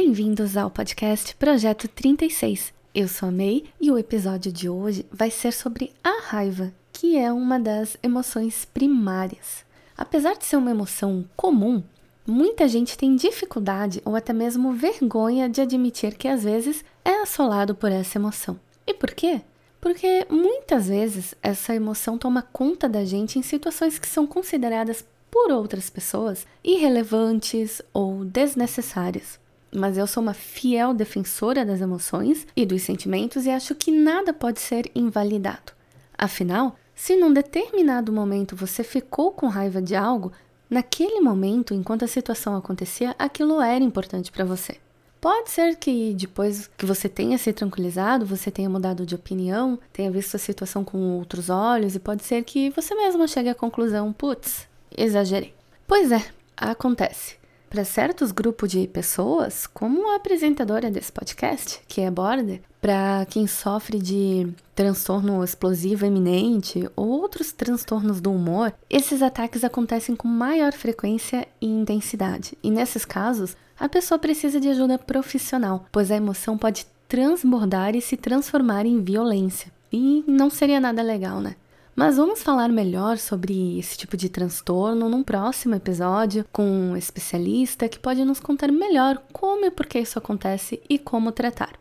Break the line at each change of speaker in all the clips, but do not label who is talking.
Bem-vindos ao podcast Projeto 36. Eu sou a May e o episódio de hoje vai ser sobre a raiva, que é uma das emoções primárias. Apesar de ser uma emoção comum, muita gente tem dificuldade ou até mesmo vergonha de admitir que às vezes é assolado por essa emoção. E por quê? Porque muitas vezes essa emoção toma conta da gente em situações que são consideradas por outras pessoas irrelevantes ou desnecessárias mas eu sou uma fiel defensora das emoções e dos sentimentos e acho que nada pode ser invalidado. Afinal, se num determinado momento você ficou com raiva de algo, naquele momento, enquanto a situação acontecia, aquilo era importante para você. Pode ser que depois que você tenha se tranquilizado, você tenha mudado de opinião, tenha visto a situação com outros olhos e pode ser que você mesma chegue à conclusão: putz, exagerei. Pois é, acontece. Para certos grupos de pessoas, como a apresentadora desse podcast, que é Border, para quem sofre de transtorno explosivo eminente ou outros transtornos do humor, esses ataques acontecem com maior frequência e intensidade. E nesses casos, a pessoa precisa de ajuda profissional, pois a emoção pode transbordar e se transformar em violência. E não seria nada legal, né? Mas vamos falar melhor sobre esse tipo de transtorno num próximo episódio com um especialista que pode nos contar melhor como e por que isso acontece e como tratar.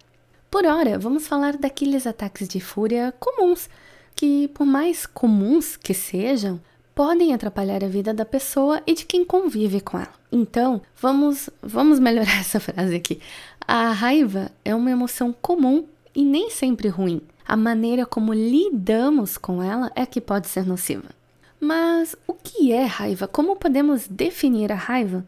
Por hora, vamos falar daqueles ataques de fúria comuns, que, por mais comuns que sejam, podem atrapalhar a vida da pessoa e de quem convive com ela. Então, vamos, vamos melhorar essa frase aqui. A raiva é uma emoção comum e nem sempre ruim a maneira como lidamos com ela é que pode ser nociva. Mas o que é raiva? Como podemos definir a raiva?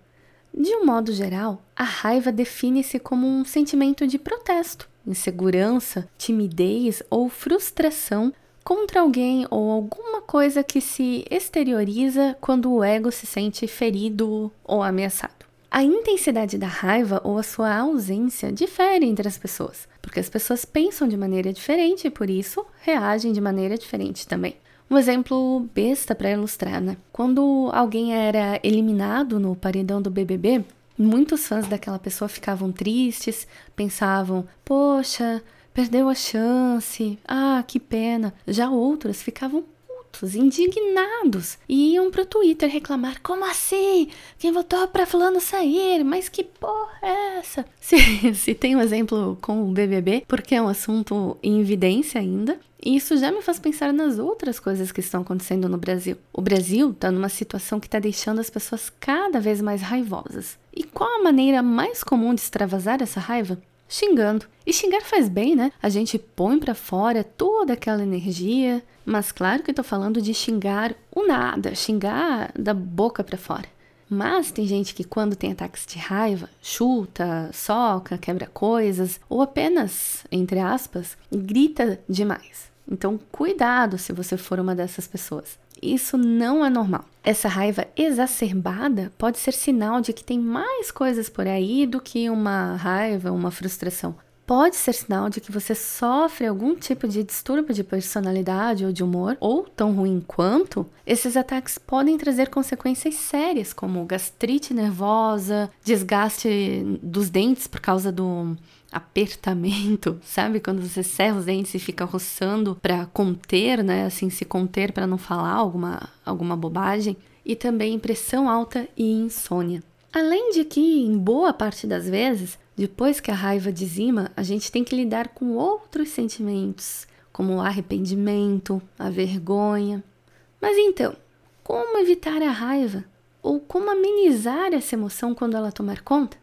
De um modo geral, a raiva define-se como um sentimento de protesto, insegurança, timidez ou frustração contra alguém ou alguma coisa que se exterioriza quando o ego se sente ferido ou ameaçado. A intensidade da raiva ou a sua ausência difere entre as pessoas, porque as pessoas pensam de maneira diferente e por isso reagem de maneira diferente também. Um exemplo besta para ilustrar, né? Quando alguém era eliminado no paredão do BBB, muitos fãs daquela pessoa ficavam tristes, pensavam: "Poxa, perdeu a chance. Ah, que pena". Já outros ficavam putos, indignados, e iam pro Twitter reclamar: como assim? Quem votou pra fulano sair? Mas que porra é essa? Se, se tem um exemplo com o BBB, porque é um assunto em evidência ainda, e isso já me faz pensar nas outras coisas que estão acontecendo no Brasil. O Brasil está numa situação que está deixando as pessoas cada vez mais raivosas. E qual a maneira mais comum de extravasar essa raiva? Xingando. E xingar faz bem, né? A gente põe para fora toda aquela energia, mas claro que eu tô falando de xingar o nada, xingar da boca para fora. Mas tem gente que quando tem ataques de raiva, chuta, soca, quebra coisas ou apenas, entre aspas, grita demais. Então, cuidado se você for uma dessas pessoas. Isso não é normal. Essa raiva exacerbada pode ser sinal de que tem mais coisas por aí do que uma raiva, uma frustração. Pode ser sinal de que você sofre algum tipo de distúrbio de personalidade ou de humor, ou tão ruim quanto, esses ataques podem trazer consequências sérias, como gastrite nervosa, desgaste dos dentes por causa do apertamento, sabe? Quando você serra os dentes e fica roçando para conter, né? Assim, se conter para não falar alguma, alguma bobagem. E também pressão alta e insônia. Além de que, em boa parte das vezes, depois que a raiva dizima, a gente tem que lidar com outros sentimentos, como o arrependimento, a vergonha. Mas então, como evitar a raiva? Ou como amenizar essa emoção quando ela tomar conta?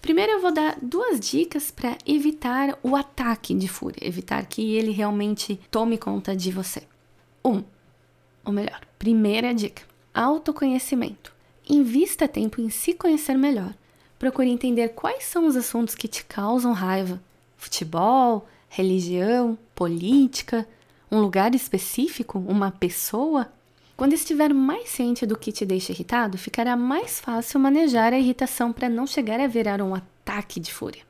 Primeiro eu vou dar duas dicas para evitar o ataque de fúria, evitar que ele realmente tome conta de você. Um, ou melhor, primeira dica: autoconhecimento. Invista tempo em se conhecer melhor, procure entender quais são os assuntos que te causam raiva: futebol, religião, política, um lugar específico, uma pessoa. Quando estiver mais ciente do que te deixa irritado, ficará mais fácil manejar a irritação para não chegar a virar um ataque de fúria.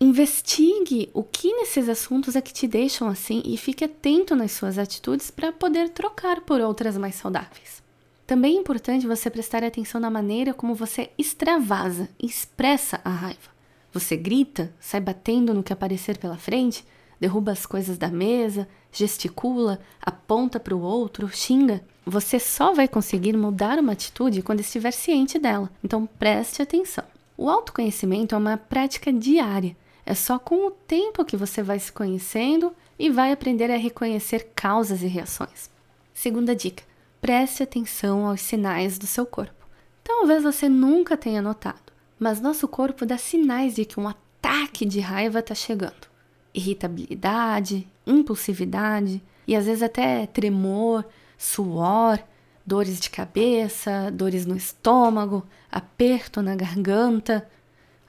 Investigue o que nesses assuntos é que te deixam assim e fique atento nas suas atitudes para poder trocar por outras mais saudáveis. Também é importante você prestar atenção na maneira como você extravasa, expressa a raiva. Você grita, sai batendo no que aparecer pela frente, derruba as coisas da mesa, gesticula, aponta para o outro, xinga. Você só vai conseguir mudar uma atitude quando estiver ciente dela. Então preste atenção. O autoconhecimento é uma prática diária. É só com o tempo que você vai se conhecendo e vai aprender a reconhecer causas e reações. Segunda dica: preste atenção aos sinais do seu corpo. Talvez você nunca tenha notado, mas nosso corpo dá sinais de que um ataque de raiva está chegando. Irritabilidade, impulsividade e às vezes até tremor, suor, dores de cabeça, dores no estômago, aperto na garganta,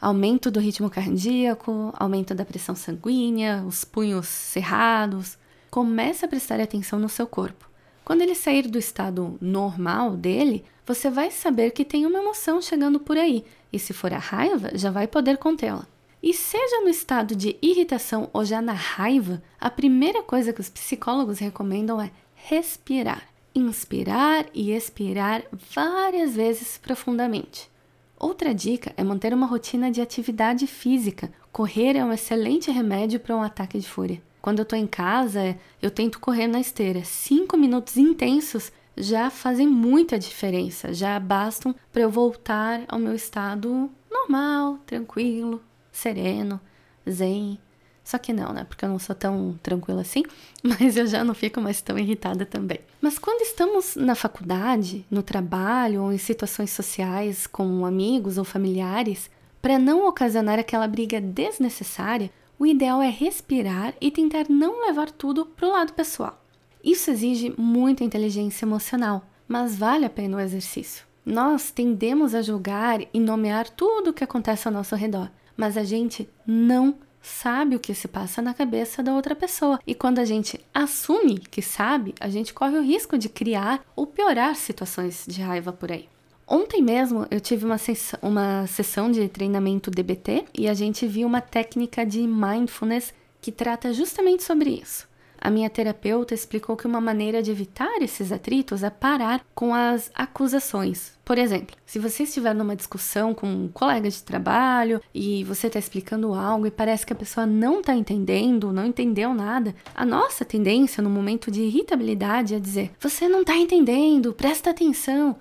aumento do ritmo cardíaco, aumento da pressão sanguínea, os punhos cerrados. Comece a prestar atenção no seu corpo. Quando ele sair do estado normal dele, você vai saber que tem uma emoção chegando por aí, e se for a raiva, já vai poder contê-la. E seja no estado de irritação ou já na raiva, a primeira coisa que os psicólogos recomendam é respirar inspirar e expirar várias vezes profundamente. Outra dica é manter uma rotina de atividade física. Correr é um excelente remédio para um ataque de fúria. Quando eu estou em casa, eu tento correr na esteira. Cinco minutos intensos já fazem muita diferença, já bastam para eu voltar ao meu estado normal, tranquilo, sereno, zen. Só que não, né? Porque eu não sou tão tranquila assim, mas eu já não fico mais tão irritada também. Mas quando estamos na faculdade, no trabalho ou em situações sociais com amigos ou familiares, para não ocasionar aquela briga desnecessária, o ideal é respirar e tentar não levar tudo para o lado pessoal. Isso exige muita inteligência emocional, mas vale a pena o exercício. Nós tendemos a julgar e nomear tudo o que acontece ao nosso redor, mas a gente não sabe o que se passa na cabeça da outra pessoa. E quando a gente assume que sabe, a gente corre o risco de criar ou piorar situações de raiva por aí. Ontem mesmo eu tive uma, uma sessão de treinamento DBT e a gente viu uma técnica de mindfulness que trata justamente sobre isso. A minha terapeuta explicou que uma maneira de evitar esses atritos é parar com as acusações. Por exemplo, se você estiver numa discussão com um colega de trabalho e você está explicando algo e parece que a pessoa não está entendendo, não entendeu nada, a nossa tendência no momento de irritabilidade é dizer: Você não está entendendo, presta atenção.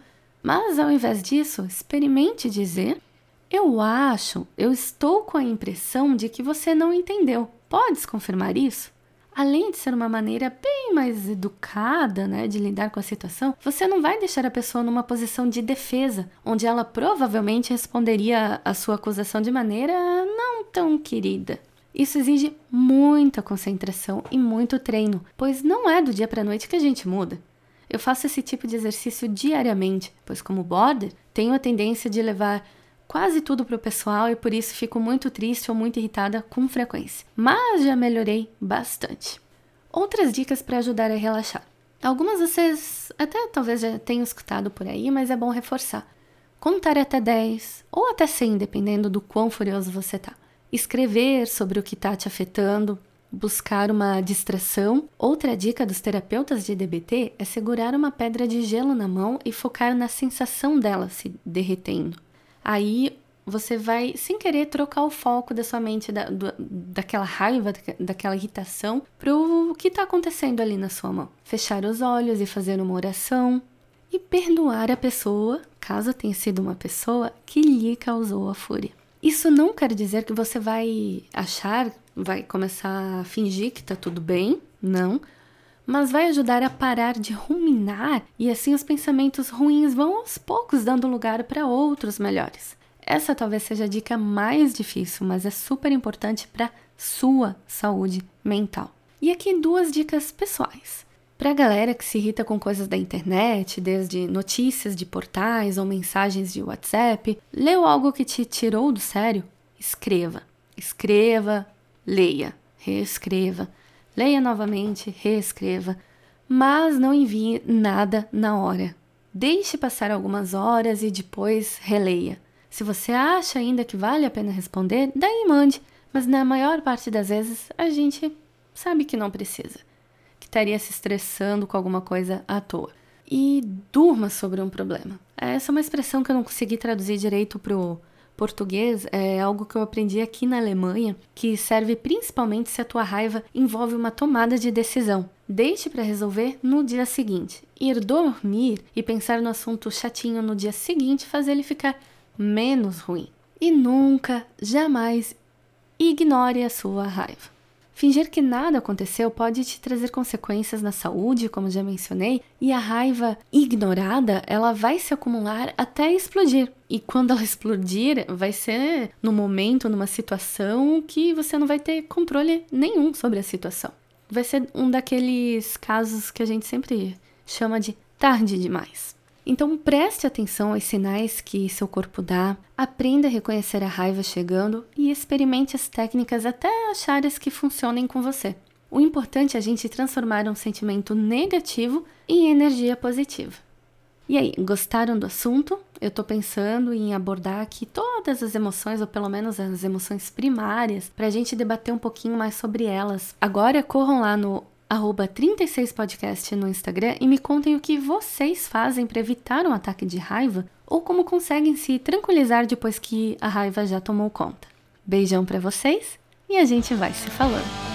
Mas ao invés disso, experimente dizer: Eu acho, eu estou com a impressão de que você não entendeu. Podes confirmar isso? além de ser uma maneira bem mais educada, né, de lidar com a situação, você não vai deixar a pessoa numa posição de defesa, onde ela provavelmente responderia a sua acusação de maneira não tão querida. Isso exige muita concentração e muito treino, pois não é do dia para noite que a gente muda. Eu faço esse tipo de exercício diariamente, pois como border, tenho a tendência de levar quase tudo para o pessoal e por isso fico muito triste ou muito irritada com frequência. Mas já melhorei bastante. Outras dicas para ajudar a relaxar. Algumas vocês até talvez já tenham escutado por aí, mas é bom reforçar. Contar até 10 ou até 100, dependendo do quão furioso você está. Escrever sobre o que está te afetando, buscar uma distração. Outra dica dos terapeutas de DBT é segurar uma pedra de gelo na mão e focar na sensação dela se derretendo aí você vai, sem querer, trocar o foco da sua mente, da, do, daquela raiva, daquela irritação, para o que está acontecendo ali na sua mão. Fechar os olhos e fazer uma oração. E perdoar a pessoa, caso tenha sido uma pessoa, que lhe causou a fúria. Isso não quer dizer que você vai achar, vai começar a fingir que está tudo bem, não. Mas vai ajudar a parar de ruminar e assim os pensamentos ruins vão aos poucos dando lugar para outros melhores. Essa talvez seja a dica mais difícil, mas é super importante para sua saúde mental. E aqui duas dicas pessoais. Para a galera que se irrita com coisas da internet, desde notícias de portais ou mensagens de WhatsApp, leu algo que te tirou do sério? Escreva. Escreva, leia, reescreva. Leia novamente, reescreva. Mas não envie nada na hora. Deixe passar algumas horas e depois releia. Se você acha ainda que vale a pena responder, daí mande. Mas na maior parte das vezes a gente sabe que não precisa estaria se estressando com alguma coisa à toa. E durma sobre um problema. Essa é uma expressão que eu não consegui traduzir direito pro português, é algo que eu aprendi aqui na Alemanha, que serve principalmente se a tua raiva envolve uma tomada de decisão. Deixe para resolver no dia seguinte. Ir dormir e pensar no assunto chatinho no dia seguinte faz ele ficar menos ruim. E nunca, jamais ignore a sua raiva. Fingir que nada aconteceu pode te trazer consequências na saúde, como já mencionei, e a raiva ignorada, ela vai se acumular até explodir. E quando ela explodir, vai ser no momento, numa situação que você não vai ter controle nenhum sobre a situação. Vai ser um daqueles casos que a gente sempre chama de tarde demais. Então preste atenção aos sinais que seu corpo dá, aprenda a reconhecer a raiva chegando e experimente as técnicas até achar as que funcionem com você. O importante é a gente transformar um sentimento negativo em energia positiva. E aí, gostaram do assunto? Eu tô pensando em abordar aqui todas as emoções, ou pelo menos as emoções primárias, para a gente debater um pouquinho mais sobre elas. Agora corram lá no 36podcast no Instagram e me contem o que vocês fazem para evitar um ataque de raiva ou como conseguem se tranquilizar depois que a raiva já tomou conta. Beijão para vocês e a gente vai se falando.